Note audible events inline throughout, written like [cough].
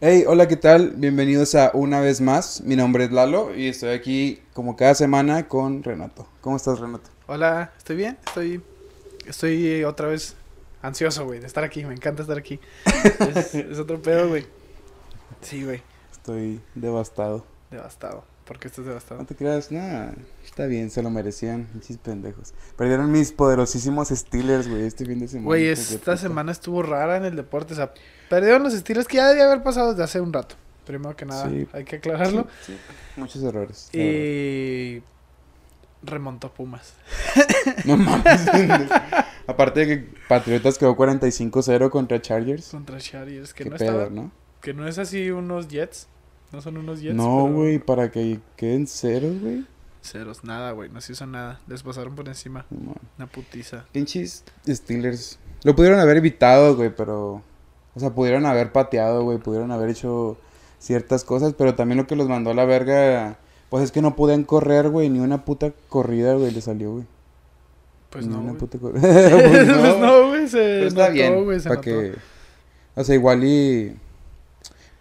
Hey, hola, ¿qué tal? Bienvenidos a Una vez más. Mi nombre es Lalo y estoy aquí como cada semana con Renato. ¿Cómo estás, Renato? Hola, ¿estoy bien? Estoy, estoy otra vez ansioso, güey, de estar aquí. Me encanta estar aquí. [laughs] es, es otro pedo, güey. Sí, güey, Estoy devastado. devastado. ¿Por qué estás devastado? No te creas, nada. Está bien, se lo merecían, pinches pendejos. Perdieron mis poderosísimos Steelers, güey, este fin de semana. Güey, esta semana estuvo rara en el deporte. O sea, perdieron los estilos que ya debía haber pasado desde hace un rato. Primero que nada, Sí. hay que aclararlo. Sí, sí, Muchos errores. Y remontó Pumas. [laughs] No mames. Aparte de que Patriotas quedó 45-0 contra Chargers. Contra Chargers, que Qué no pedo, estaba, ¿no? que no es así unos Jets. No son unos Jets. No, pero- güey, para que queden ceros, güey. Ceros, nada, güey, no se hizo nada. Les pasaron por encima. No. Una putiza. Pinches Steelers. Lo pudieron haber evitado, güey, pero. O sea, pudieron haber pateado, güey. Pudieron haber hecho ciertas cosas, pero también lo que los mandó a la verga. Pues es que no podían correr, güey. Ni una puta corrida, güey, le salió, güey. Pues Ni no, una güey. puta [laughs] corrida. [laughs] pues no. Pues no, güey, se Pero está notó, bien. güey, se notó. que. O sea, igual y.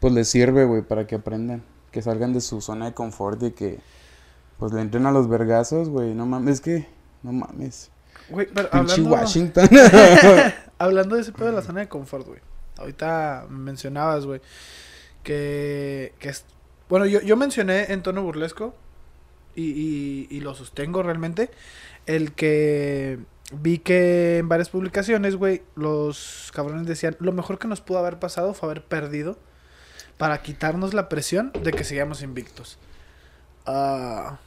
Pues les sirve, güey, para que aprendan. Que salgan de su zona de confort y que. Pues le entren a los vergazos, güey. No mames, es que. No mames. Güey, pero Pinche hablando, Washington. [laughs] hablando de ese pedo de la zona de confort, güey. Ahorita mencionabas, güey, que, que es... Bueno, yo, yo mencioné en tono burlesco y, y, y lo sostengo realmente, el que vi que en varias publicaciones, güey, los cabrones decían, lo mejor que nos pudo haber pasado fue haber perdido para quitarnos la presión de que sigamos invictos. Ah,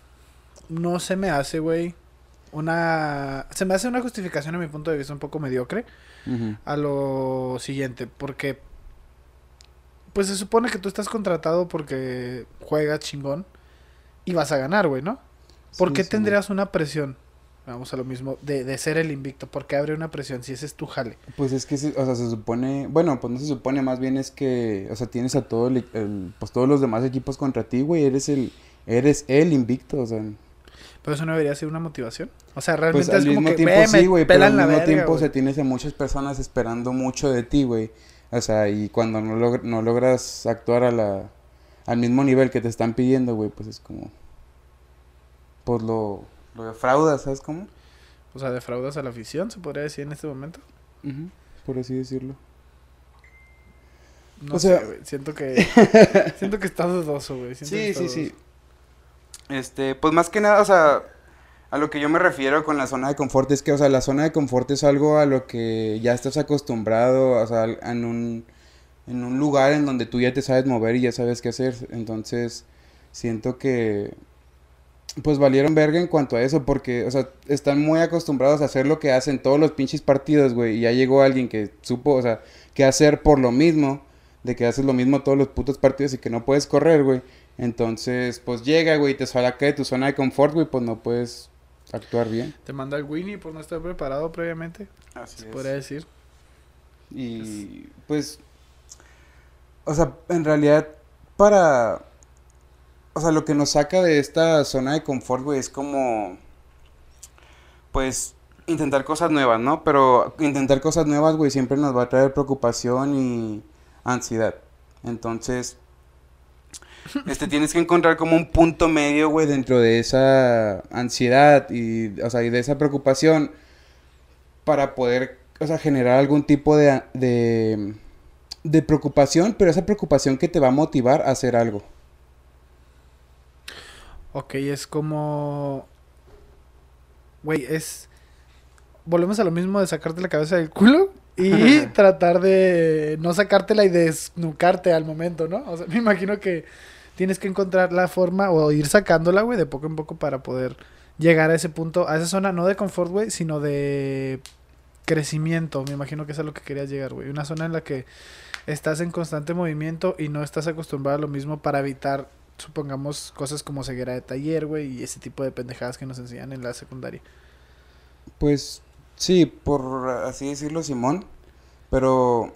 no se me hace, güey, una... Se me hace una justificación a mi punto de vista un poco mediocre a lo siguiente, porque pues se supone que tú estás contratado porque juegas chingón y vas a ganar, güey, ¿no? ¿Por Sí, qué sí, tendrías una presión? Vamos a lo mismo, de, de ser el invicto. ¿Por qué habría una presión si ese es tu jale? Pues es que, se- o sea, se supone, bueno, pues no se supone, más bien es que, o sea, tienes a todo el, el- pues todos los demás equipos contra ti, güey, eres el, eres el invicto, o sea, Pero eso no debería ser una motivación. O sea, pues realmente al es como mismo que tiempo "Ve, me sí, güey, pero al mismo verga, tiempo, o güey". sea, tienes a muchas personas esperando mucho de ti, güey, o sea, y cuando no, log- no logras actuar a la, al mismo nivel que te están pidiendo, güey, pues es como, pues lo, lo defraudas, ¿sabes cómo? O sea, defraudas a la afición, se podría decir en este momento. Por así decirlo. No O sea- sé, güey. Siento que. [laughs] siento que está dudoso, güey. siento Sí, sí, sí. Este, pues más que nada, o sea, a lo que yo me refiero con la zona de confort es que, o sea, la zona de confort es algo a lo que ya estás acostumbrado, o sea, en un, en un lugar en donde tú ya te sabes mover y ya sabes qué hacer. Entonces, siento que, pues valieron verga en cuanto a eso, porque, o sea, están muy acostumbrados a hacer lo que hacen todos los pinches partidos, güey, y ya llegó alguien que supo, o sea, qué hacer por lo mismo, de que haces lo mismo todos los putos partidos y que no puedes correr, güey. Entonces, pues llega, güey, te saca de tu zona de confort, güey, pues no puedes actuar bien. Te manda el Winnie por no estar preparado previamente. Así Se podría decir. Y pues, o sea, en realidad, para, o sea, lo que nos saca de esta zona de confort, güey, es como, pues, intentar cosas nuevas, ¿no? Pero intentar cosas nuevas, güey, siempre nos va a traer preocupación y ansiedad. Entonces, [laughs] este, tienes que encontrar como un punto medio, güey, dentro de esa ansiedad y, o sea, y de esa preocupación para poder, o sea, generar algún tipo de, de, de preocupación, pero esa preocupación que te va a motivar a hacer algo. Ok, es como. Güey, es. Volvemos a lo mismo de sacarte la cabeza del culo y tratar de no sacártela y desnucarte al momento, ¿no? O sea, [laughs] me imagino que tienes que encontrar la forma o ir sacándola, güey, de poco en poco para poder llegar a ese punto, a esa zona, no de confort, güey, sino de crecimiento. Me imagino que es a lo que querías llegar, güey. Una zona en la que estás en constante movimiento y no estás acostumbrado a lo mismo para evitar supongamos cosas como ceguera de taller, güey, y ese tipo de pendejadas que nos enseñan en la secundaria. Pues sí, por así decirlo, Simón. Pero,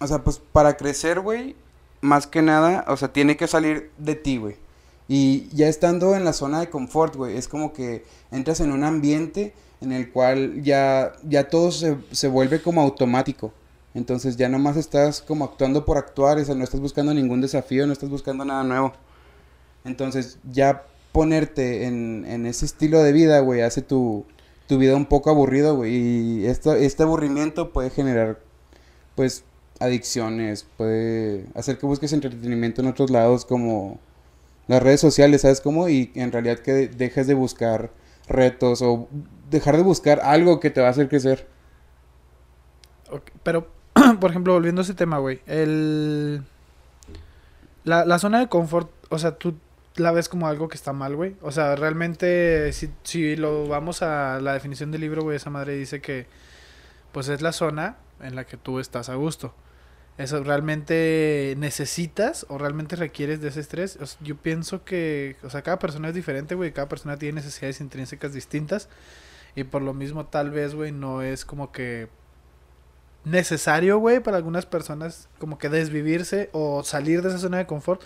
o sea, pues para crecer, güey, más que nada, o sea, tiene que salir de ti, güey. Y ya estando en la zona de confort, güey, es como que entras en un ambiente en el cual ya, ya todo se, se vuelve como automático. Entonces ya nomás estás como actuando por actuar, o sea, no estás buscando ningún desafío, no estás buscando nada nuevo. Entonces ya ponerte en, en ese estilo de vida, güey, hace tu, tu vida un poco aburrido, güey. Y esto, este aburrimiento puede generar, pues, adicciones, puede hacer que busques entretenimiento en otros lados como las redes sociales, ¿sabes cómo? Y en realidad que dejes de buscar retos o dejar de buscar algo que te va a hacer crecer. pero, [clears throat] por ejemplo, volviendo a ese tema, güey, el... La, la zona de confort, o sea, tú la ves como algo que está mal, güey. O sea, realmente, si, si lo vamos a la definición del libro, güey, esa madre dice que, pues es la zona en la que tú estás a gusto. ¿Eso realmente necesitas o realmente requieres de ese estrés? yo pienso que, o sea, cada persona es diferente, güey. Cada persona tiene necesidades intrínsecas distintas. Y por lo mismo, tal vez, güey, no es como que necesario, güey, para algunas personas como que desvivirse o salir de esa zona de confort.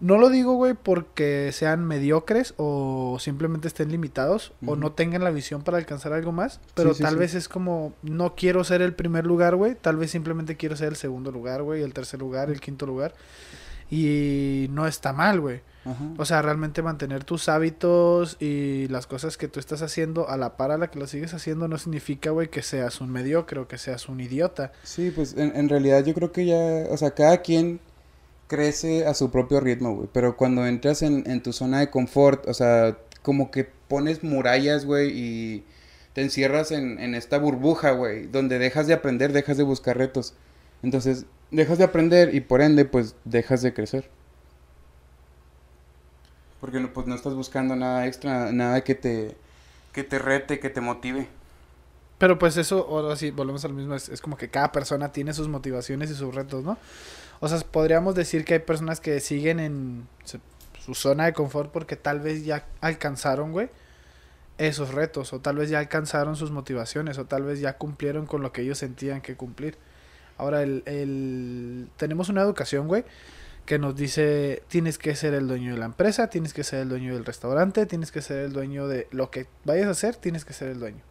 No lo digo, güey, porque sean mediocres o simplemente estén limitados o no tengan la visión para alcanzar algo más, pero tal vez es como, no quiero ser el primer lugar, güey, tal vez simplemente quiero ser el segundo lugar, güey, el tercer lugar, el quinto lugar. Y no está mal, güey. O sea, realmente mantener tus hábitos y las cosas que tú estás haciendo a la par a la que lo sigues haciendo no significa, güey, que seas un mediocre o que seas un idiota. Sí, pues en, en realidad yo creo que ya, o sea, cada quien crece a su propio ritmo, güey. Pero cuando entras en, tu zona de confort, o sea, como que pones murallas, güey, y te encierras en, en esta burbuja, güey, donde dejas de aprender, dejas de buscar retos. Entonces, dejas de aprender y por ende, pues, dejas de crecer. Porque pues no estás buscando nada extra, nada que te, que te rete, que te motive. Pero pues eso, ahora sí, volvemos al mismo, es, como que cada persona tiene sus motivaciones y sus retos, ¿no? O sea, podríamos decir que hay personas que siguen en su zona de confort porque tal vez ya alcanzaron, güey, esos retos, o tal vez ya alcanzaron sus motivaciones, o tal vez ya cumplieron con lo que ellos sentían que cumplir. Ahora, el, el... tenemos una educación, güey, que nos dice, tienes que ser el dueño de la empresa, tienes que ser el dueño del restaurante, tienes que ser el dueño de lo que vayas a hacer, tienes que ser el dueño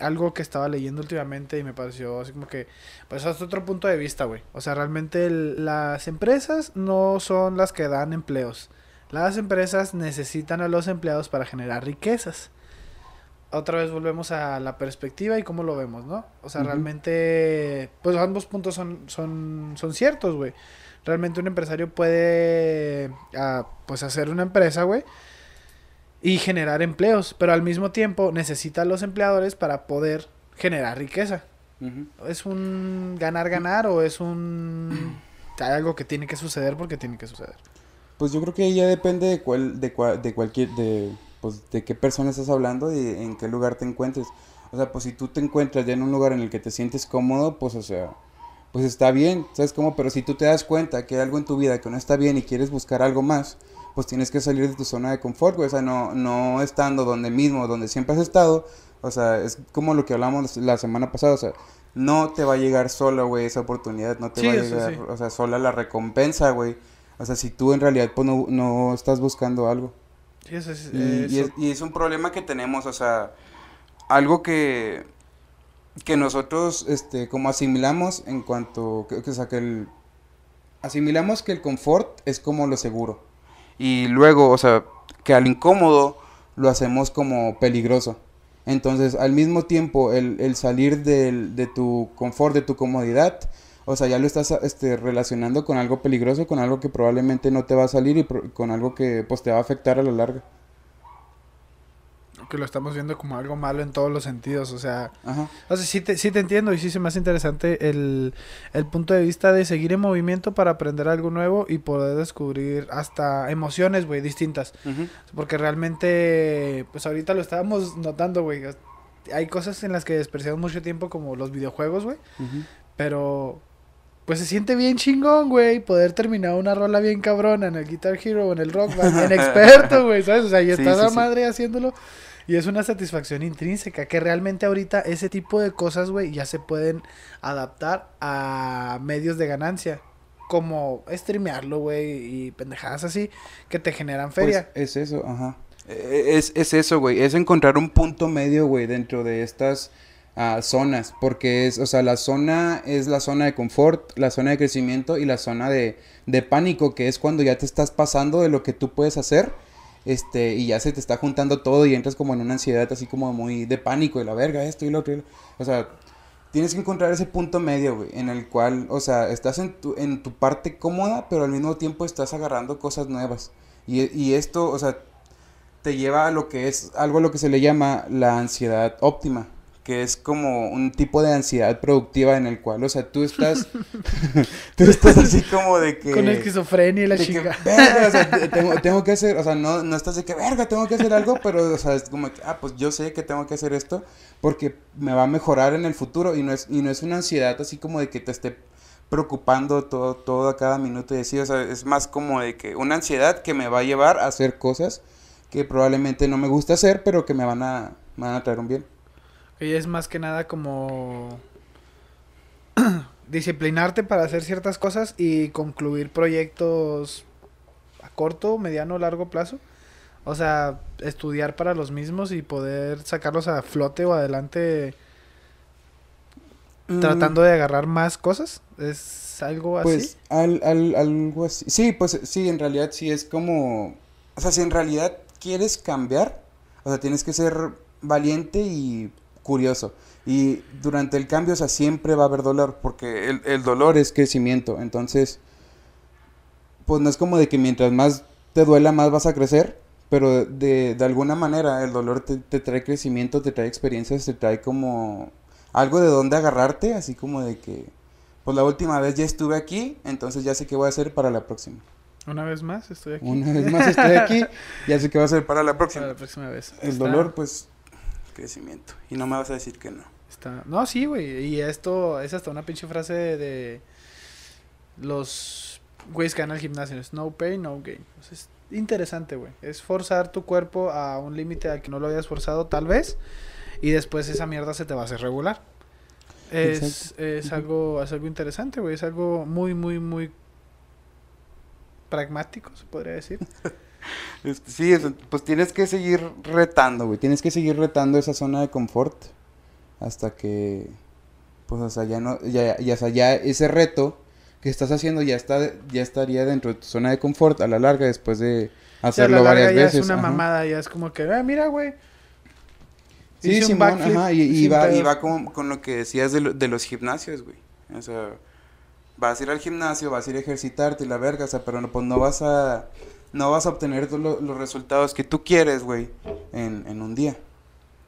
algo que estaba leyendo últimamente y me pareció así como que, pues hasta otro punto de vista, güey. O sea, realmente las empresas no son las que dan empleos. Las empresas necesitan a los empleados para generar riquezas. Otra vez volvemos a la perspectiva y cómo lo vemos, ¿no? O sea, realmente, pues ambos puntos son, son, son ciertos, güey. Realmente un empresario puede, ah, pues, hacer una empresa, güey y generar empleos, pero al mismo tiempo necesita a los empleadores para poder generar riqueza. ¿Es un ganar-ganar o es un... Hay algo que tiene que suceder porque tiene que suceder? Pues yo creo que ya depende de cuál, de, de cualquier, de, pues, de qué persona estás hablando y en qué lugar te encuentres. O sea, pues si tú te encuentras ya en un lugar en el que te sientes cómodo, pues o sea, pues está bien, ¿sabes cómo? Pero si tú te das cuenta que hay algo en tu vida que no está bien y quieres buscar algo más, pues tienes que salir de tu zona de confort, güey. O sea, no, no estando donde mismo, donde siempre has estado. O sea, es como lo que hablamos la semana pasada. O sea, no te va a llegar solo, güey, esa oportunidad. No te va a llegar, o sea, sola la recompensa, güey. O sea, si tú en realidad pues, no, no estás buscando algo. Sí, eso es, y, es, y es un problema que tenemos, o sea, algo que, que nosotros, este, como asimilamos en cuanto, que, o sea, que el, asimilamos que el confort es como lo seguro. Y luego, o sea, que al incómodo lo hacemos como peligroso. Entonces, al mismo tiempo, el, el salir del, de tu confort, de tu comodidad, o sea, ya lo estás este, relacionando con algo peligroso, con algo que probablemente no te va a salir y con algo que pues te va a afectar a la larga que lo estamos viendo como algo malo en todos los sentidos, o sea, o sea sí, te, sí te entiendo y sí se me hace interesante el, el punto de vista de seguir en movimiento para aprender algo nuevo y poder descubrir hasta emociones, güey, distintas, porque realmente, pues ahorita lo estábamos notando, güey, hay cosas en las que despreciamos mucho tiempo como los videojuegos, güey, pero pues se siente bien chingón, güey, poder terminar una rola bien cabrona en el Guitar Hero o en el Rock Band, en [laughs] experto, güey, ¿sabes? O sea, y está la madre haciéndolo y es una satisfacción intrínseca que realmente ahorita ese tipo de cosas, güey, ya se pueden adaptar a medios de ganancia. Como streamearlo, güey, y pendejadas así que te generan pues, feria. es eso, ajá. E, es, es eso, güey. Es encontrar un punto medio, güey, dentro de estas a zonas, porque es, o sea, la zona es la zona de confort, la zona de crecimiento y la zona de, de pánico, que es cuando ya te estás pasando de lo que tú puedes hacer, este, y ya se te está juntando todo y entras como en una ansiedad así como muy de pánico, de la verga, esto y lo otro, o sea, tienes que encontrar ese punto medio, güey, en el cual, o sea, estás en tu, en tu parte cómoda, pero al mismo tiempo estás agarrando cosas nuevas, y, y esto, o sea, te lleva a lo que es algo a lo que se le llama la ansiedad óptima que es como un tipo de ansiedad productiva en el cual, o sea, tú estás, [laughs] [laughs] tú estás así como de que... Con esquizofrenia y la chica. verga, o sea, [laughs] tengo, tengo, que hacer, o sea, no, no estás de que, verga, tengo que hacer algo, pero, o sea, es como que, ah, pues yo sé que tengo que hacer esto porque me va a mejorar en el futuro y no es, y no es una ansiedad así como de que te esté preocupando todo, todo a cada minuto y así, o sea, es más como de que una ansiedad que me va a llevar a hacer cosas que probablemente no me gusta hacer, pero que me van a, me van a traer un bien. Es más que nada como [clears throat] disciplinarte para hacer ciertas cosas y concluir proyectos a corto, mediano, largo plazo. O sea, estudiar para los mismos y poder sacarlos a flote o adelante mm. tratando de agarrar más cosas. ¿Es algo así? Pues al, al, algo así. Sí, pues sí, en realidad sí es como... O sea, si en realidad quieres cambiar, o sea, tienes que ser valiente y curioso. Y durante el cambio, o sea, siempre va a haber dolor, porque el, dolor es crecimiento. Entonces, pues no es como de que mientras más te duela, más vas a crecer, pero de, de alguna manera el dolor te, te, trae crecimiento, te trae experiencias, te trae como algo de donde agarrarte, así como de que, pues la última vez ya estuve aquí, entonces ya sé qué voy a hacer para la próxima. Una vez más estoy aquí. Una vez más estoy aquí, [laughs] ya sé qué voy a hacer para la próxima. Para la próxima vez. El dolor, pues, crecimiento. Y no me vas a decir que no. Está... No, sí, güey. Y esto es hasta una pinche frase de, los güeyes que van al gimnasio. Es no pain, no gain. es interesante, güey. Es forzar tu cuerpo a un límite al que no lo habías forzado, tal vez. Y después esa mierda se te va a hacer regular. Es, es algo, es algo interesante, güey. Es algo muy, muy, muy pragmático, se podría decir. [laughs] Sí, pues tienes que seguir retando, güey. Tienes que seguir retando esa zona de confort hasta que, pues, sea, ya no, ya, ya, ya ese reto que estás haciendo ya está, ya estaría dentro de tu zona de confort a la larga después de hacerlo varias ya veces. Es una mamada, ya es como que, ah, mira, güey. Sí, Simón, ajá, y, va, y va con, con, lo que decías de, de los gimnasios, güey. O sea, vas a ir al gimnasio, vas a ir a ejercitarte y la verga, o sea, pero no, pues no vas a no vas a obtener los resultados que tú quieres, güey, en, un día.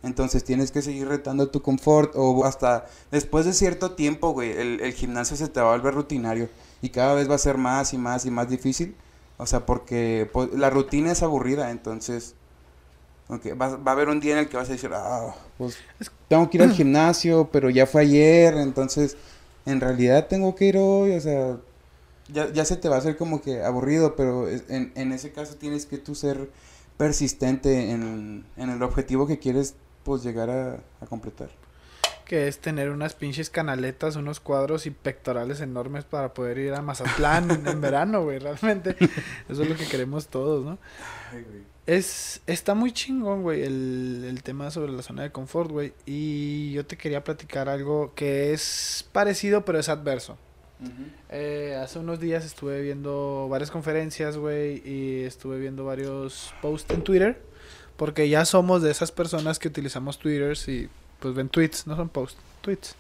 Entonces tienes que seguir retando tu confort o hasta después de cierto tiempo, güey, el, gimnasio se te va a volver rutinario y cada vez va a ser más y más y más difícil. O sea, porque pues, la rutina es aburrida, entonces okay, va, va, a haber un día en el que vas a decir, ah, pues tengo que ir al [clears throat] gimnasio, pero ya fue ayer, entonces en realidad tengo que ir hoy, o sea, ya, ya se te va a hacer como que aburrido, pero en, en ese caso tienes que tú ser persistente en, en el objetivo que quieres pues llegar a, a, completar. Que es tener unas pinches canaletas, unos cuadros y pectorales enormes para poder ir a Mazatlán en verano, güey, realmente. [laughs] Eso es lo que queremos todos, ¿no? Es, está muy chingón, güey, el, el tema sobre la zona de confort, güey. Y yo te quería platicar algo que es parecido, pero es adverso eh, hace unos días estuve viendo varias conferencias, güey, y estuve viendo varios posts en Twitter, porque ya somos de esas personas que utilizamos Twitter y pues ven tweets, no son posts, tweets.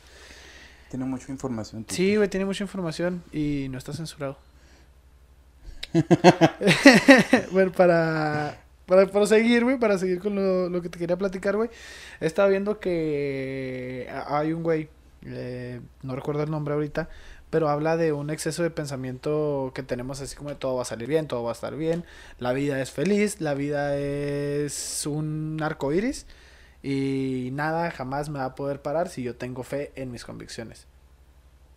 Tiene mucha información. Sí, güey, tiene mucha información y no está censurado. [laughs] bueno, para, para, para seguir, güey, para seguir con lo, lo que te quería platicar, güey, estaba viendo que hay un güey, eh, no recuerdo el nombre ahorita, pero habla de un exceso de pensamiento que tenemos así como de todo va a salir bien, todo va a estar bien, la vida es feliz, la vida es un arco iris y nada jamás me va a poder parar si yo tengo fe en mis convicciones.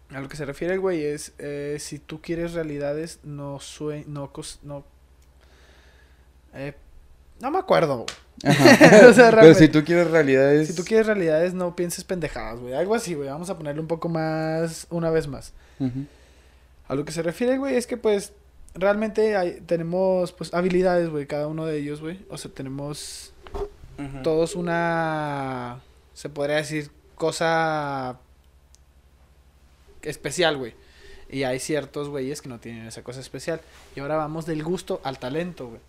A lo que se refiere el güey es, eh, si tú quieres realidades, no sue no, no, eh, no me acuerdo. [laughs] Pero si tú quieres realidades. Si tú quieres realidades, no pienses pendejadas, güey. Algo así, güey. Vamos a ponerle un poco más, una vez más. A lo que se refiere, güey, es que pues realmente hay, tenemos pues habilidades, güey, cada uno de ellos, güey. O sea, tenemos todos una, se podría decir, cosa especial, güey. Y hay ciertos güeyes que no tienen esa cosa especial. Y ahora vamos del gusto al talento, güey.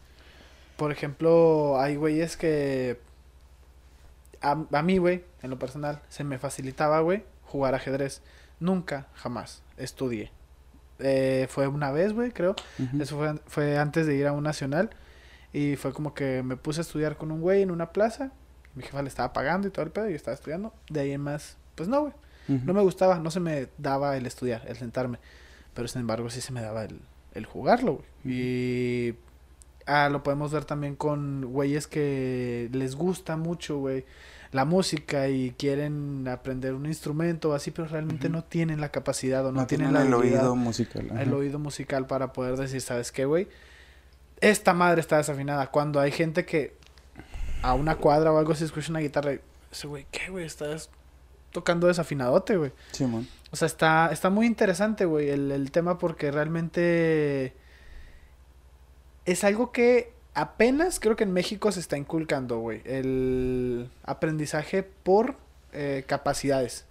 Por ejemplo, hay güeyes que... A, a mí, güey, en lo personal, se me facilitaba, güey, jugar ajedrez. Nunca, jamás, estudié. Eh, fue una vez, güey, creo. Eso fue, fue antes de ir a un nacional. Y fue como que me puse a estudiar con un güey en una plaza. Mi jefa le estaba pagando y todo el pedo. Y yo estaba estudiando. De ahí en más, pues no, güey. No me gustaba, no se me daba el estudiar, el sentarme. Pero sin embargo, sí se me daba el, el jugarlo, güey. Y ah, lo podemos ver también con güeyes que les gusta mucho, güey, la música y quieren aprender un instrumento o así, pero realmente no tienen la capacidad o no, No tienen, la el oído musical. ajá. el oído musical para poder decir, ¿sabes qué, güey? Esta madre está desafinada. Cuando hay gente que a una cuadra o algo así escucha una guitarra y ese güey, ¿qué, güey? Estás tocando desafinadote, güey. Simón. O sea, está, está muy interesante, güey, el, el tema porque realmente es algo que apenas creo que en México se está inculcando, güey. El aprendizaje por eh, capacidades.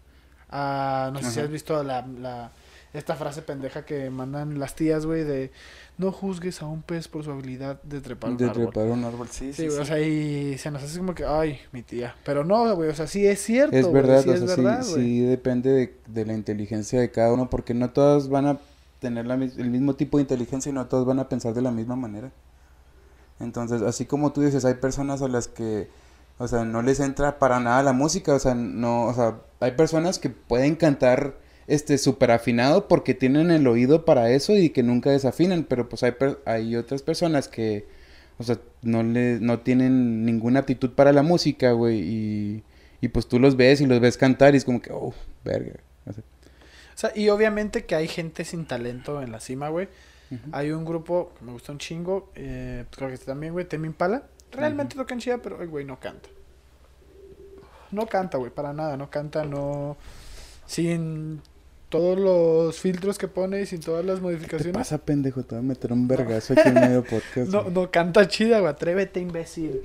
Ah, no sé si Ajá. has visto la, la- esta frase pendeja que mandan las tías, güey, de no juzgues a un pez por su habilidad de trepar un De árbol. trepar un árbol, sí, Sí, sí. güey, sí. o sea, y se nos hace como que, ay, mi tía. Pero no, güey, o sea, sí es cierto. Es güey, verdad, sí o es sea, sí- verdad, sí, güey. depende de, de la inteligencia de cada uno, porque no todos van a tener la, el mismo tipo de inteligencia y no todos van a pensar de la misma manera. Entonces, así como tú dices, hay personas a las que, o sea, no les entra para nada la música, o sea, no, o sea, hay personas que pueden cantar este súper afinado porque tienen el oído para eso y que nunca desafinan, pero pues hay, hay otras personas que, o sea, no le, no tienen ninguna aptitud para la música, güey, y, y pues tú los ves y los ves cantar y es como que, oh, verga. O sea, sea, y obviamente que hay gente sin talento en la cima, güey. Hay un grupo que me gusta un chingo, eh, creo que este también, güey, Temi Impala. Realmente tocan chida, pero el güey no canta. No canta, güey, para nada, no canta, no... Sin todos los filtros que pone y sin todas las ¿Qué te modificaciones. pasa, pendejo? Te voy a meter un vergazo aquí en medio [laughs] podcast. No, no canta chida, güey. Atrévete, imbécil.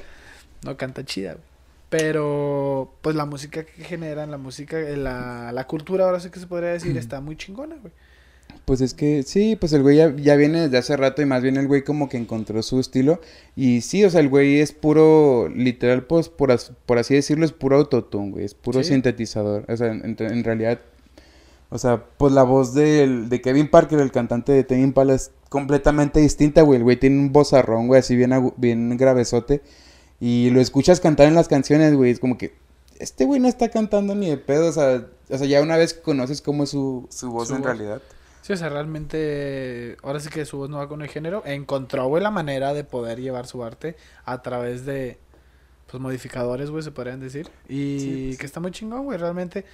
No canta chida, güey. Pero, pues la música que generan, la música, eh, la, la cultura, ahora sí que se podría decir, está muy chingona, güey. Pues es que sí, pues el güey ya, ya viene desde hace rato y más bien el güey como que encontró su estilo. Y sí, o sea, el güey es puro, literal, pues por, as- por así decirlo, es puro autotune, güey. Es puro Sí. sintetizador. O sea, en, en realidad, o sea, pues la voz del, de Kevin Parker, el cantante de Tame Impala, es completamente distinta, güey. El güey tiene un vozarrón, güey, así bien, bien gravesote. Y lo escuchas cantar en las canciones, güey. Es como que este güey no está cantando ni de pedo. O sea, o sea ya una vez conoces cómo es su, su voz Su en voz. realidad. Sí, o sea, realmente, ahora sí que su voz no va con el género. Encontró, güey, la manera de poder llevar su arte a través de, pues, modificadores, güey, se podrían decir. Y Sí, pues, que está muy chingón, güey, realmente.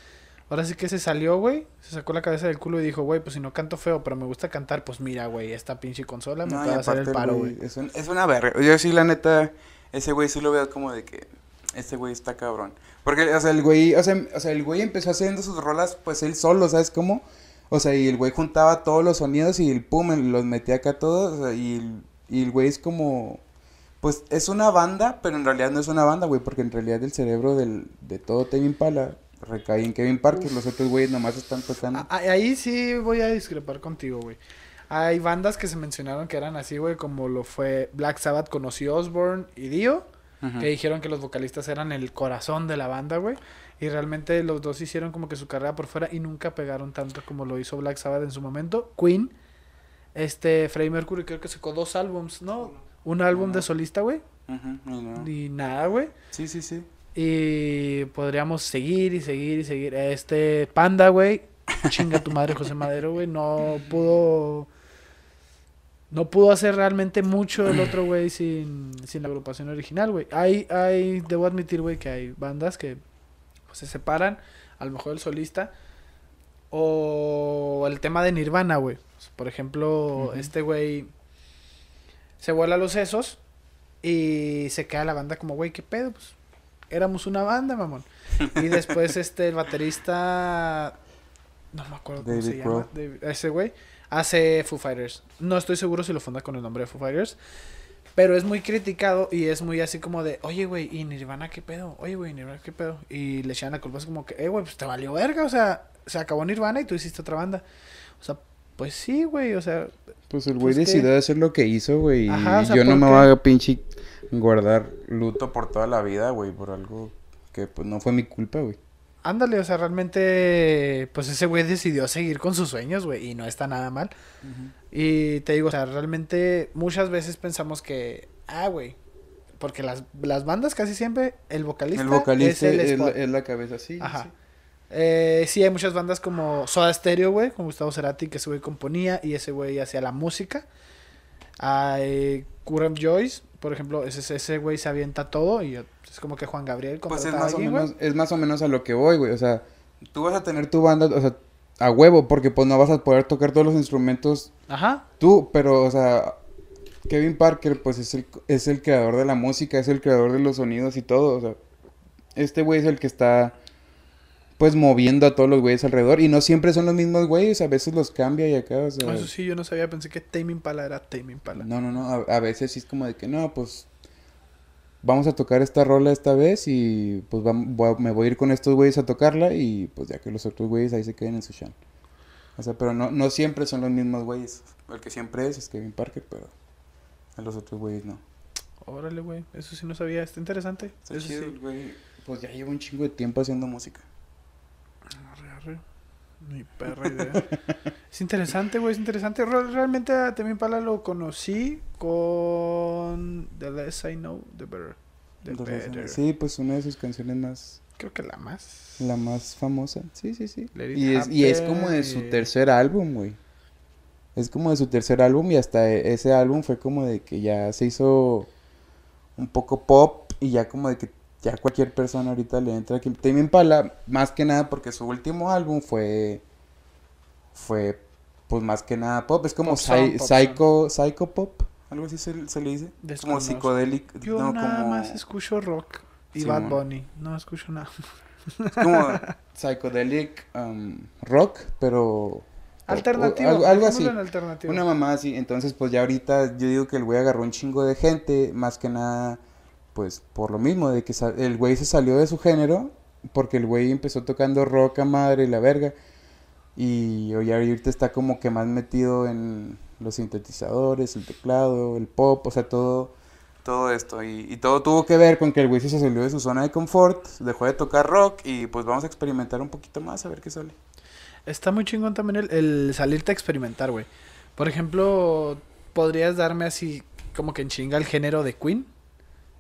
Ahora sí que se salió, güey, se sacó la cabeza del culo y dijo, güey, pues si no canto feo, pero me gusta cantar, pues mira, güey, esta pinche consola me No, puede hacer el paro, güey, güey. Es, un- es una verga. Yo sí, la neta, ese güey sí lo veo como de que este güey está cabrón. Porque, o sea, el güey, o sea, o sea, el güey empezó haciendo sus rolas, pues él solo, ¿sabes cómo? O sea, y el güey juntaba todos los sonidos y el pum, los metía acá todos, o sea, y, el- y el güey es como, pues es una banda, pero en realidad no es una banda, güey, porque en realidad el cerebro del, de todo Tame Impala recae en Kevin Parker, los otros güeyes nomás están tocando. A- Ahí sí voy a discrepar contigo, güey. Hay bandas que se mencionaron que eran así, güey, como lo fue Black Sabbath con Ozzy Osbourne y Dio, que dijeron que los vocalistas eran el corazón de la banda, güey. Y realmente los dos hicieron como que su carrera por fuera y nunca pegaron tanto como lo hizo Black Sabbath en su momento. Queen, este Freddie Mercury creo que sacó dos álbums, ¿no? Un álbum de solista, güey. No. Y nada, güey. Sí, sí, sí. Y podríamos seguir y seguir y seguir. Este Panda, güey. Chinga tu madre, José Madero, güey. No pudo. No pudo hacer realmente mucho el otro, güey, sin, sin la agrupación original, güey. Hay, hay, debo admitir, güey, que hay bandas que pues, se separan. A lo mejor el solista. O el tema de Nirvana, güey. Por ejemplo, este güey se vuela los sesos y se queda la banda como, güey, ¿qué pedo? Pues éramos una banda, mamón. Y después [laughs] este, el baterista, no me acuerdo cómo se llama, David- ese güey, hace Foo Fighters. No estoy seguro si lo funda con el nombre de Foo Fighters. Pero es muy criticado y es muy así como de, oye, güey, ¿y Nirvana qué pedo? Oye, güey, Nirvana qué pedo? Y le echan la culpa, es como que, eh, güey, pues te valió verga, o sea, se acabó Nirvana y tú hiciste otra banda. O sea, pues sí, güey, o sea. Pues el güey Pues, decidió hacer lo que hizo, güey. Y Ajá, o sea, yo no ¿por me qué? voy a pinche guardar luto por toda la vida, güey, por algo que pues no fue mi culpa, güey. Ándale, o sea, realmente, pues ese güey decidió seguir con sus sueños, güey, y no está nada mal. Y te digo, o sea, realmente muchas veces pensamos que, ah, güey, porque las, las bandas casi siempre, el vocalista, El vocalista es el es, la, es la cabeza, sí. Ajá. sí. Eh, sí, hay muchas bandas como Soda Stereo, güey, con Gustavo Cerati, que ese güey componía y ese güey hacía la música. Hay Current Joyce, por ejemplo, ese ese güey se avienta todo y es como que Juan Gabriel Pues es a más, o alguien, menos, es más o menos a lo que voy, güey. O sea, tú vas a tener tu banda, o sea, a huevo, porque pues no vas a poder tocar todos los instrumentos Ajá. tú, pero, o sea, Kevin Parker, pues es el, es el creador de la música, es el creador de los sonidos y todo, o sea, este güey es el que está, pues, moviendo a todos los güeyes alrededor, y no siempre son los mismos güeyes, a veces los cambia y acá, o sea... Eso sí, yo no sabía, pensé que Tame Impala era Tame Impala. No, no, no, a, a veces sí es como de que, no, pues, vamos a tocar esta rola esta vez y, pues, vam- voy a- me voy a ir con estos güeyes a tocarla y, pues, ya que los otros güeyes ahí se queden en su show. O sea, pero no, no siempre son los mismos güeyes. El que siempre es es Kevin Parker, pero a los otros güeyes no. Órale, güey, eso sí no sabía, está interesante. Está eso chido, sí. güey. Pues ya llevo un chingo de tiempo haciendo música. Arre. Ni perra idea. es interesante, güey, es interesante. Re- Realmente a Tame Impala lo conocí con The Less I Know, The Better. The Entonces, Better. sí, pues una de sus canciones más, Creo que la más. la más famosa. Sí, sí, sí. Y es, y es como de su tercer álbum, güey. Es como de su tercer álbum y hasta e- ese álbum fue como de que ya se hizo un poco pop y ya como de que ya cualquier persona ahorita le entra aquí. Tame Impala, más que nada porque su último álbum fue fue pues más que nada pop, es como Pop psy- song, pop psycho psycho pop, algo así se, se le dice, como psicodélico, Yo no nada como más escucho rock y Sí, Bad. Bunny. No escucho nada. es como [laughs] psychedelic um, rock, pero Alternativo. algo, algo así. alternativo. Una mamá así, entonces pues ya ahorita yo digo que el güey agarró un chingo de gente, más que nada, pues por lo mismo, de que el güey se salió de su género, porque el güey empezó tocando rock a madre y la verga, y hoy ahorita está como que más metido en los sintetizadores, el teclado, el pop, o sea, todo, todo esto, y, y todo tuvo que ver con que el güey se salió de su zona de confort, dejó de tocar rock, y pues vamos a experimentar un poquito más a ver qué sale. Está muy chingón también el, el salirte a experimentar, güey. Por ejemplo, podrías darme así como que en chinga el género de Queen.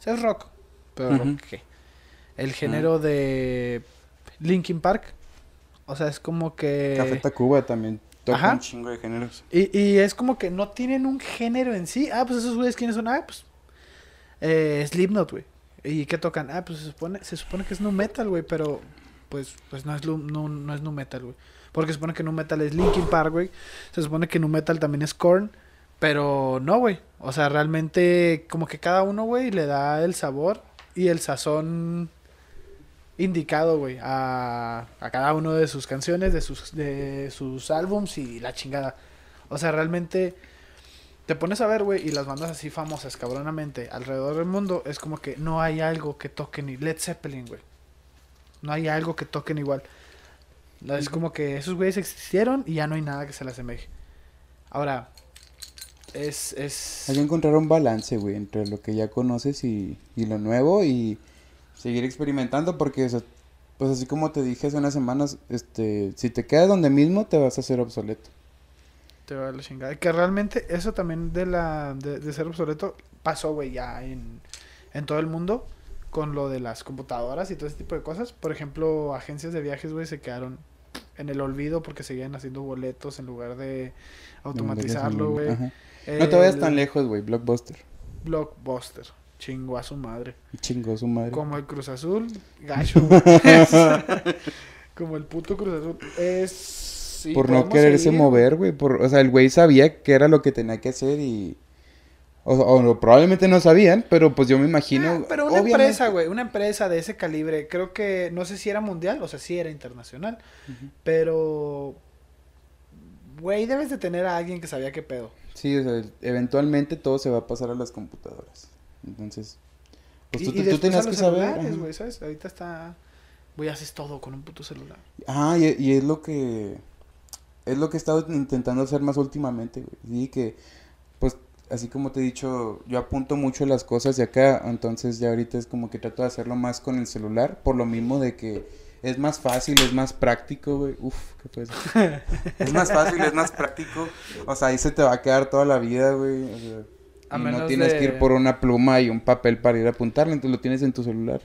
O sea, es rock. Pero rock qué. El género de Linkin Park. O sea, es como que... Café Tacuba también toca Ajá. un chingo de géneros. Y, y es como que no tienen un género en sí. Ah, pues esos güeyes, ¿quiénes son? Ah, pues... Eh, Slipknot, güey. ¿Y qué tocan? Ah, pues se supone, se supone que es nu metal, güey, pero... Pues, pues no es no, no es nu metal, güey. Porque se supone que nu metal es Linkin Park, güey. Se supone que nu metal también es Korn. Pero no, güey. O sea, realmente como que cada uno, güey, le da el sabor y el sazón indicado, güey, a, a cada uno de sus canciones, de sus, de sus álbums y la chingada. O sea, realmente te pones a ver, güey, y las bandas así famosas, cabronamente, alrededor del mundo, es como que no hay algo que toquen ni Led Zeppelin, güey. No hay algo que toquen igual. Es como que esos güeyes existieron y ya no hay nada que se les asemeje. Ahora, es... es... Hay que encontrar un balance, güey, entre lo que ya conoces y, y lo nuevo y seguir experimentando porque, o sea, pues así como te dije hace unas semanas, este, si te quedas donde mismo te vas a hacer obsoleto. Te va a la chingada. Que realmente eso también de la de, de ser obsoleto pasó, güey, ya en, en todo el mundo con lo de las computadoras y todo ese tipo de cosas. Por ejemplo, agencias de viajes, güey, se quedaron en el olvido porque seguían haciendo boletos en lugar de automatizarlo, güey. No te vayas El tan lejos, güey, Blockbuster. Blockbuster. Chingó a su madre. Chingó su madre. Como el Cruz Azul, gacho. [laughs] Como el puto Cruz Azul. Es. sí, por no quererse seguir, mover, güey. Por, o sea, el güey sabía que era lo que tenía que hacer y... O, o probablemente no sabían, pero pues yo me imagino... Ah, pero una obviamente- empresa, güey, una empresa de ese calibre, creo que no sé si era mundial, o sea, sí era internacional, pero güey, debes de tener a alguien que sabía qué pedo. Sí, o sea, eventualmente todo se va a pasar a las computadoras. Entonces, pues tú, y, y tú tenías a que saber. Ahorita está... Güey, haces todo con un puto celular. Ah, y, y es lo que es lo que he estado intentando hacer más últimamente, güey. Sí, que pues así como te he dicho, yo apunto mucho las cosas de acá, entonces ya ahorita es como que trato de hacerlo más con el celular, por lo mismo de que es más fácil, es más práctico, güey. Uf, ¿qué fue eso? [laughs] es más fácil, es más práctico. O sea, ahí se te va a quedar toda la vida, güey. O sea, A y no tienes que ir por una pluma y un papel para ir a apuntarlo, entonces lo tienes en tu celular.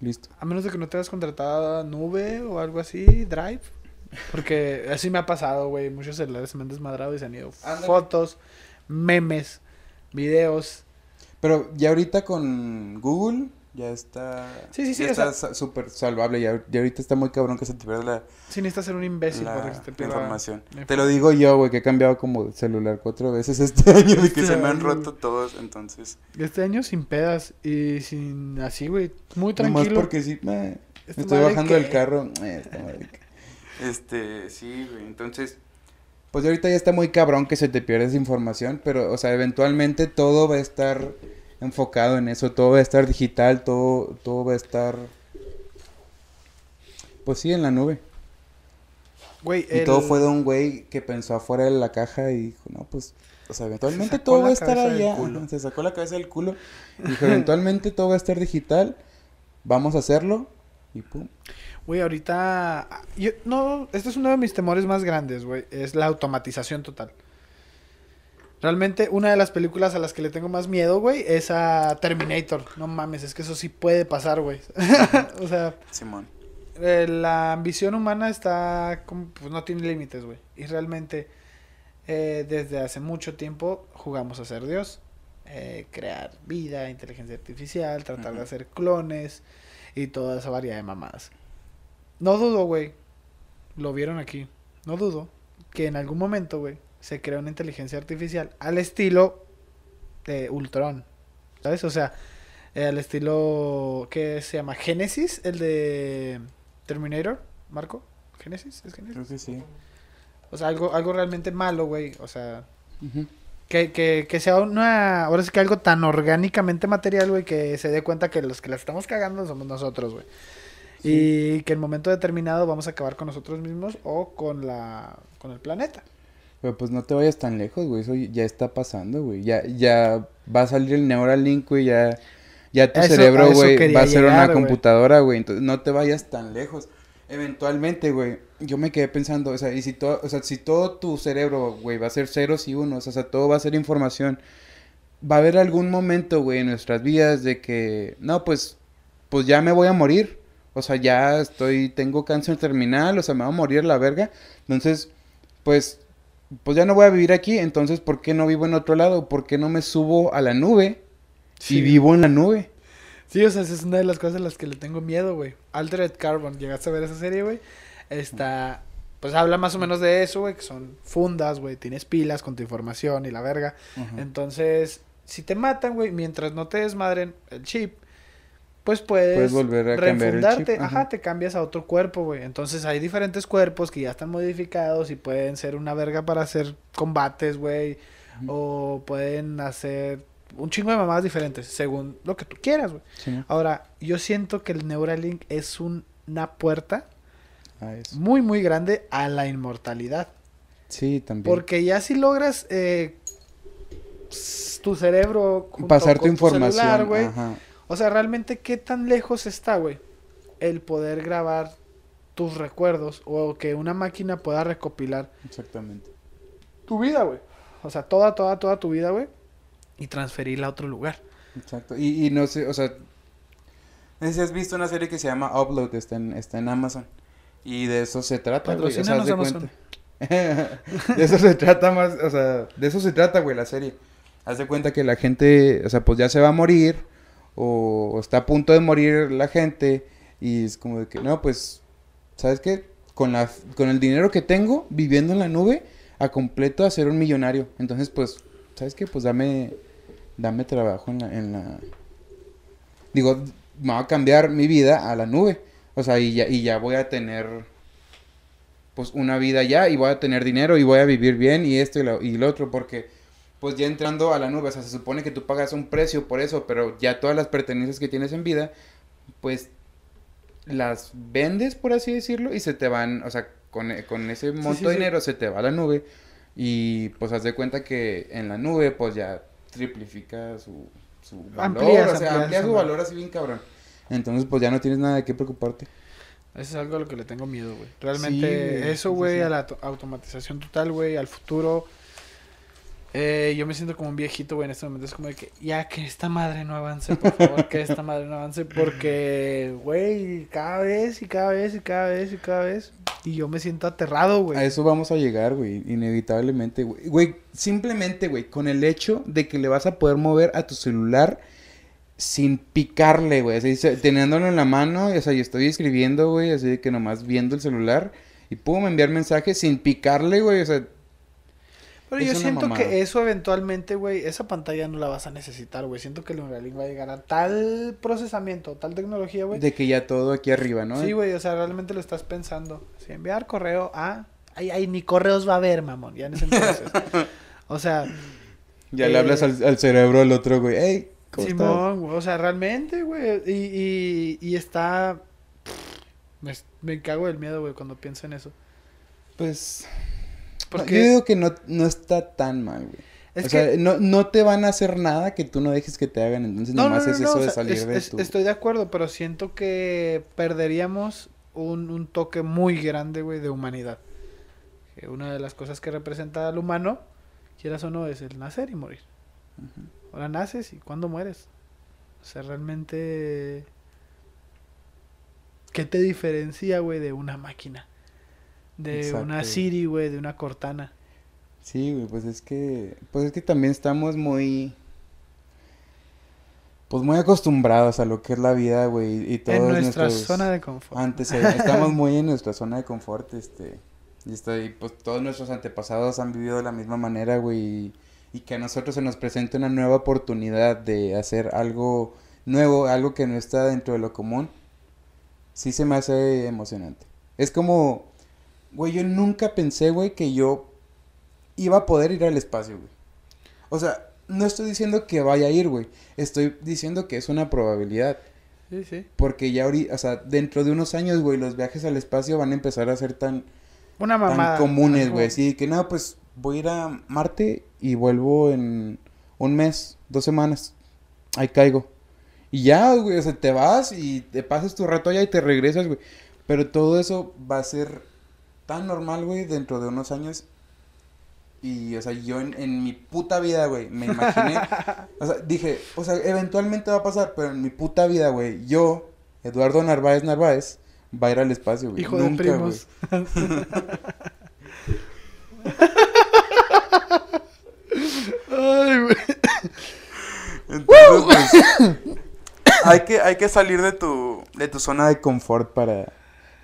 Listo. A menos de que no tengas contratada nube o algo así, Drive. Porque así me ha pasado, güey. Muchos celulares se me han desmadrado y se han ido Ándale. fotos, memes, videos. Pero ya ahorita con Google ya está. Sí, sí, sí, ya está súper salvable. Ya ahorita está muy cabrón que se te pierda la, Sí, necesitas ser un imbécil la- para que se te la pierda información. la Te lo digo yo, güey, que he cambiado como de celular cuatro veces este [laughs] año y que Este se me han roto todos. Entonces, Este año sin pedas y sin así, güey. Muy nomás tranquilo. porque sí, me, estoy bajando del que- carro. [laughs] Este, sí, güey. Entonces, pues ahorita ya está muy cabrón que se te pierda esa información, pero, o sea, eventualmente todo va a estar enfocado en eso, todo va a estar digital, todo, todo va a estar, pues sí, en la nube. Güey, Y el- todo fue de un güey que pensó afuera de la caja y dijo, no, pues, o sea, eventualmente sacó todo va a estar allá. Ajá, [laughs] Se sacó la cabeza del culo. Y [laughs] dijo, eventualmente todo va a estar digital, vamos a hacerlo. Y pum. Güey, ahorita... Yo, no, este es uno de mis temores más grandes, güey. Es la automatización total. Realmente, una de las películas a las que le tengo más miedo, güey, es a Terminator. No mames, es que eso sí puede pasar, güey. [laughs] o sea, Simón. eh, la ambición humana está... como- pues no tiene límites, güey. Y realmente, eh, desde hace mucho tiempo jugamos a ser Dios. Eh, crear vida, inteligencia artificial, tratar de hacer clones y toda esa variedad de mamadas. No dudo, güey. Lo vieron aquí. No dudo que en algún momento, güey, se crea una inteligencia artificial al estilo de Ultron. ¿Sabes? O sea, eh, al estilo que se llama Genesis, el de Terminator, Marco. ¿Genesis? ¿Es Genesis? Creo que sí. O sea, algo, algo realmente malo, güey. O sea, que, que, que sea una. Ahora sí que algo tan orgánicamente material, güey, que se dé cuenta que los que la estamos cagando somos nosotros, güey. Y que en momento determinado vamos a acabar con nosotros mismos o con la con el planeta. Pero pues no te vayas tan lejos, güey. Eso ya está pasando, güey. Ya, ya va a salir el Neuralink, güey. Ya, ya tu eso- cerebro, güey, va a ser llegar, una computadora, güey. Entonces no te vayas tan lejos. Eventualmente, güey, yo me quedé pensando, o sea, y si todo, o sea, si todo tu cerebro, güey, va a ser ceros y unos, o sea, todo va a ser información, va a haber algún momento, güey, en nuestras vidas de que, no, pues, pues ya me voy a morir. O sea, ya estoy, tengo cáncer terminal, o sea, me va a morir la verga. Entonces, pues, pues ya no voy a vivir aquí, entonces, ¿por qué no vivo en otro lado? ¿Por qué no me subo a la nube Sí. y vivo en la nube? Sí, o sea, esa es una de las cosas a las que le tengo miedo, güey. Altered Carbon, ¿llegaste a ver esa serie, güey? Está, pues habla más o menos de eso, güey, que son fundas, güey, tienes pilas con tu información y la verga. Entonces, si te matan, güey, mientras no te desmadren el chip, pues puedes, Puedes volver a refundarte. ajá. Ajá, te cambias a otro cuerpo, güey. Entonces hay diferentes cuerpos que ya están modificados y pueden ser una verga para hacer combates, güey. O pueden hacer un chingo de mamadas diferentes, según lo que tú quieras, güey. Sí. Ahora, yo siento que el Neuralink es un- una puerta Ah, muy, muy grande a la inmortalidad. Sí, también. Porque ya si logras eh, tu cerebro junto Pasar tu con información. celular, güey. ajá. O sea, realmente qué tan lejos está, güey, el poder grabar tus recuerdos o que una máquina pueda recopilar Exactamente. tu vida, güey. O sea, toda, toda, toda tu vida, güey. Y transferirla a otro lugar. Exacto. Y, y no sé, o sea, no sé si has visto una serie que se llama Upload, está en, está en Amazon. Y de eso se trata, güey. O sea, de cuenta. [laughs] de eso se trata más, o sea, de eso se trata, güey, la serie. Haz de cuenta que la gente, o sea, pues ya se va a morir, o, está a punto de morir la gente, y es como de que, no, pues, ¿sabes qué? Con, la, con el dinero que tengo, viviendo en la nube, a completo a ser un millonario. Entonces, pues, ¿sabes qué? Pues dame, dame trabajo en la, en la... Digo, me va a cambiar mi vida a la nube. O sea, y ya, y ya voy a tener pues una vida ya y voy a tener dinero y voy a vivir bien y esto y lo, y lo otro porque pues ya entrando a la nube, o sea, se supone que tú pagas un precio por eso, pero ya todas las pertenencias que tienes en vida, pues las vendes, por así decirlo, y se te van, o sea, con, con ese monto sí, de sí. dinero se te va a la nube y pues haz de cuenta que en la nube pues ya triplifica su, su valor, Amplías, o sea, amplías amplía su valor. así bien cabrón. Entonces pues ya no tienes nada de qué preocuparte. Eso es algo a lo que le tengo miedo, güey. Realmente, eso, güey, sí. a la auto- automatización total, güey, al futuro. Eh, yo me siento como un viejito, güey, en este momento. Es como de que, ya que esta madre no avance, por favor, que esta madre no avance. Porque, güey, cada vez y cada vez y cada vez y cada vez. Y yo me siento aterrado, A güey. eso vamos a llegar, güey, inevitablemente, güey. Güey, simplemente, güey, con el hecho de que le vas a poder mover a tu celular sin picarle, güey. Así, teniéndolo en la mano, o sea, yo estoy escribiendo, güey, así de que nomás viendo el celular y puedo enviar mensajes sin picarle, güey, o sea, Pero es yo siento mamada. que eso eventualmente, güey, esa pantalla no la vas a necesitar, güey. Siento que el Neuralink va a llegar a tal procesamiento, tal tecnología, güey. de que ya todo aquí arriba, ¿no? Sí, güey, o sea, realmente lo estás pensando. Si enviar correo a... Ay, ay, ni correos va a haber, mamón, ya en ese entonces. o sea, [laughs] Ya Eh, le hablas al, al cerebro al otro, güey, hey, ¿cómo? Simón, güey, o sea, realmente, güey, y, y, y está... Me, me cago del miedo, güey, cuando pienso en eso. Pues, Porque no, yo digo que no, no está tan mal, güey. es o que... sea, no, no te van a hacer nada que tú no dejes que te hagan, entonces No, no, nomás no, es eso de salir de es- tu... Estoy de acuerdo, pero siento que perderíamos un, un toque muy grande, güey, de humanidad. Que una de las cosas que representa al humano, quieras o no, es el nacer y morir. Ujú. Ahora naces y cuándo mueres. O sea, realmente... ¿Qué te diferencia, güey, de una máquina? De Exacto, una. Siri, güey, de una Cortana. Sí, güey, pues es que, pues es que también estamos muy, pues muy acostumbrados a lo que es la vida, güey, y todos en nuestra nuestros zona de confort. antecedentes, estamos [laughs] muy en nuestra zona de confort, este, y está, y pues todos nuestros antepasados han vivido de la misma manera, güey, y, y que a nosotros se nos presente una nueva oportunidad de hacer algo nuevo, algo que no está dentro de lo común, sí se me hace emocionante. Es como, güey, yo nunca pensé, güey, que yo iba a poder ir al espacio, güey. O sea, no estoy diciendo que vaya a ir, güey. Estoy diciendo que es una probabilidad. Sí, sí. Porque ya ahorita, o sea, dentro de unos años, güey, los viajes al espacio van a empezar a ser tan, Una tan mamada. comunes, Algo- güey. Sí, que no, pues voy a ir a Marte y vuelvo en un mes, dos semanas. Ahí caigo. Y ya, güey, o sea, te vas y te pasas tu rato allá y te regresas, güey. Pero todo eso va a ser tan normal, güey, dentro de unos años. Y, o sea, yo en, en mi puta vida, güey, me imaginé. [laughs] o sea, dije, o sea, eventualmente va a pasar, pero en mi puta vida, güey, yo, Eduardo Narváez Narváez, va a ir al espacio, güey. Hijo Nunca, de primos. [laughs] Ay, güey. Entonces, pues, hay que, hay que salir de tu, de tu zona de confort para,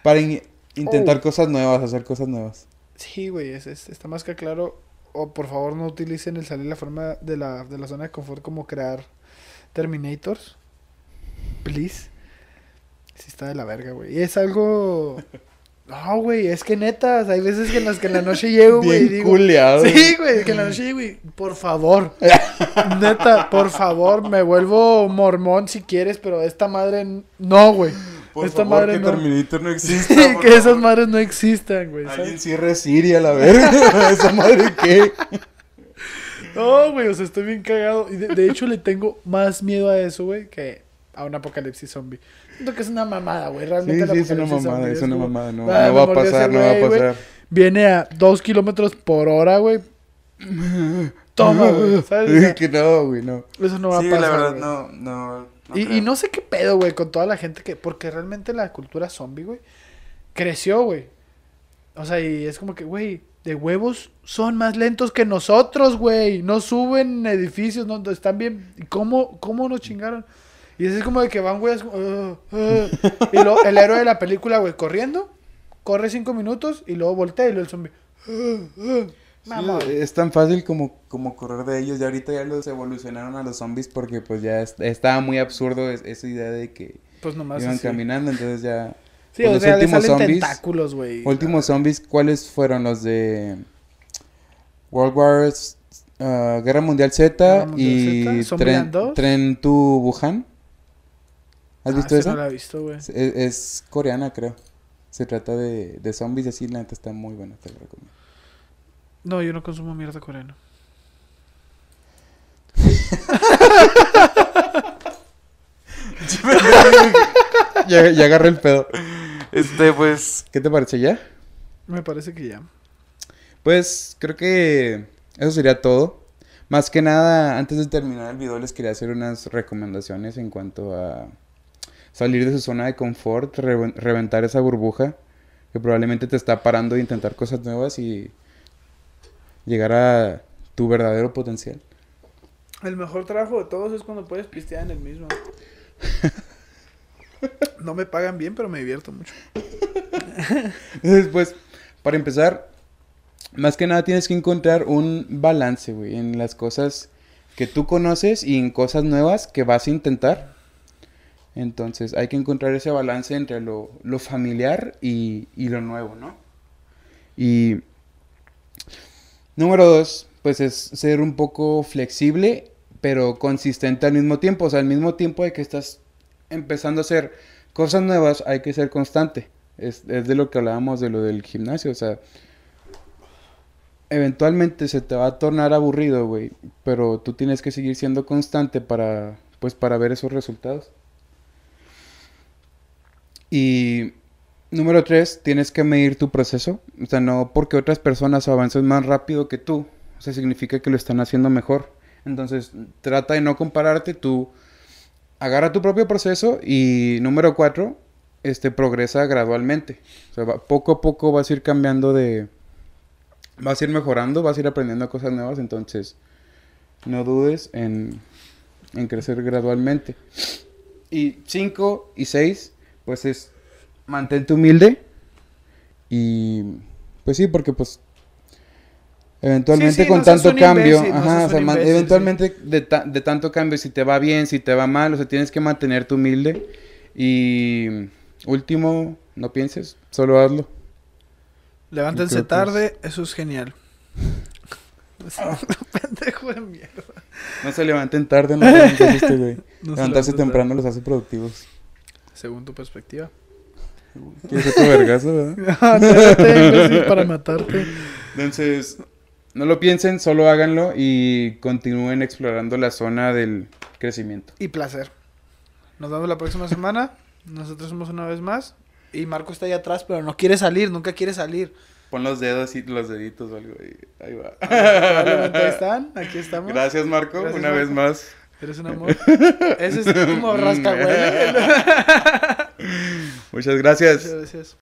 para in- intentar Oh. cosas nuevas, hacer cosas nuevas. Sí, güey, es, es- está más que claro. O por favor no utilicen el salir la forma de la, de la zona de confort como crear Terminators. Please. Sí está de la verga, güey. Y es algo... No, güey, es que neta, hay veces que en las que en la noche llego, [laughs] güey, y digo... culeado. Sí, güey, que en la noche llego y... Por favor. [laughs] neta, por favor, me vuelvo mormón si quieres, pero esta madre... No, güey. Por Esta favor, madre que no. Terminator no [laughs] exista. Sí, que esas favor. madres no existan, güey. ¿sabes? Alguien cierre Siri a la verga. [laughs] ¿Esa madre qué? No, güey, o sea, estoy bien cagado. Y de, de hecho, le tengo más miedo a eso, güey, que a un apocalipsis zombie. Siento que es una mamada, güey. Sí, Realmente el sí, es una mamada, zombie es una como, mamada. No, "Ah, no va a pasar, no va a güey, güey". pasar. Viene a dos kilómetros por hora, güey. [laughs] Toma, güey. ¿Sabes? Que no, güey, no. eso no va sí, a pasar. la verdad, güey. no, no. No y, no sé qué pedo, güey, con toda la gente que. Porque realmente la cultura zombie, güey, creció, güey. O sea, y es como que, güey, de huevos son más lentos que nosotros, güey. No suben edificios, no están bien. ¿Y cómo, cómo nos chingaron? Y es como de que van, güey, es como, "Ah, ah". y luego el héroe de la película, güey, corriendo, corre cinco minutos y luego voltea y luego el zombie. "Ah, ah". Sí, Mamón. es tan fácil como, como correr de ellos. Y ahorita ya los evolucionaron a los zombies porque pues ya es- estaba muy absurdo es- esa idea de que Pues nomás iban así. caminando. Entonces ya... Sí, Pues o los sea, últimos salen zombies- tentáculos, güey. Últimos zombies, ¿cuáles fueron los de World War ah, Guerra Mundial Z Guerra Mundial y Z, Tren, 2? Tren to Wuhan? ¿Has Ah, visto esa esa? No la he visto, güey. Es, es coreana, creo. Se trata de, de zombies así, la neta está muy buena, te la recomiendo. No, yo no consumo mierda coreana. [laughs] ya, ya agarré el pedo. Este, pues, ¿qué te parece ya? Me parece que ya. Pues creo que eso sería todo. Más que nada, antes de terminar el video les quería hacer unas recomendaciones en cuanto a salir de su zona de confort, reven- reventar esa burbuja que probablemente te está parando de intentar cosas nuevas y llegar a tu verdadero potencial. El mejor trabajo de todos es cuando puedes pistear en el mismo. [laughs] No me pagan bien, pero me divierto mucho. Entonces, pues, para empezar, más que nada tienes que encontrar un balance, güey, en las cosas que tú conoces y en cosas nuevas que vas a intentar. Entonces, hay que encontrar ese balance entre lo, lo familiar y, y lo nuevo, ¿no? Y número dos, pues es ser un poco flexible, pero consistente al mismo tiempo. O sea, al mismo tiempo de que estás empezando a hacer cosas nuevas, hay que ser constante. Es, es de lo que hablábamos de lo del gimnasio, o sea, eventualmente se te va a tornar aburrido, güey, pero tú tienes que seguir siendo constante para, pues, para ver esos resultados. Y número tres, tienes que medir tu proceso, o sea, no porque otras personas avancen más rápido que tú, o sea, significa que lo están haciendo mejor. Entonces, trata de no compararte, tú agarra tu propio proceso y número cuatro, este progresa gradualmente. O sea, poco a poco vas a ir cambiando de... Vas a ir mejorando, vas a ir aprendiendo cosas nuevas, entonces no dudes en, en crecer gradualmente. Y cinco y seis, pues es mantente humilde y pues sí, porque pues eventualmente Sí, sí, con no tanto cambio, imbécil, ajá, o sea, imbécil, eventualmente de, ta- de tanto cambio, si te va bien, si te va mal, o sea, tienes que mantenerte humilde y último, no pienses, solo hazlo. Levántense tarde, eso es genial. [laughs] [laughs] Pendejo de mierda. No se levanten tarde, no [laughs] este güey. No se Levantarse temprano los hace productivos. Según tu perspectiva. Quieres otro vergazo, ¿verdad? [laughs] Ah, para matarte. Entonces, no lo piensen, solo háganlo y continúen explorando la zona del crecimiento. Y placer. Nos vemos la próxima semana. Nosotros somos una vez más. Y Marco está ahí atrás, pero no quiere salir, nunca quiere salir. Pon los dedos y los deditos o algo ahí. Ahí va. Probablemente ahí están, aquí estamos. Gracias, Marco, Gracias, una vez más. Eres un amor. [laughs] Ese es como rascahuele. [laughs] Muchas gracias. Muchas gracias.